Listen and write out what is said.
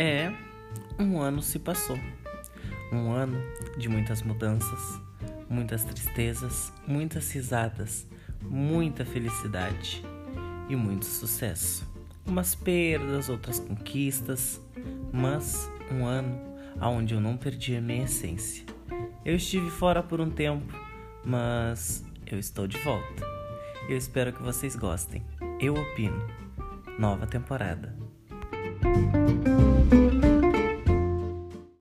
É um ano se passou. Um ano de muitas mudanças, muitas tristezas, muitas risadas, muita felicidade e muito sucesso. Umas perdas, outras conquistas, mas um ano onde eu não perdi a minha essência. Eu estive fora por um tempo, mas eu estou de volta. Eu espero que vocês gostem. Eu opino. Nova temporada.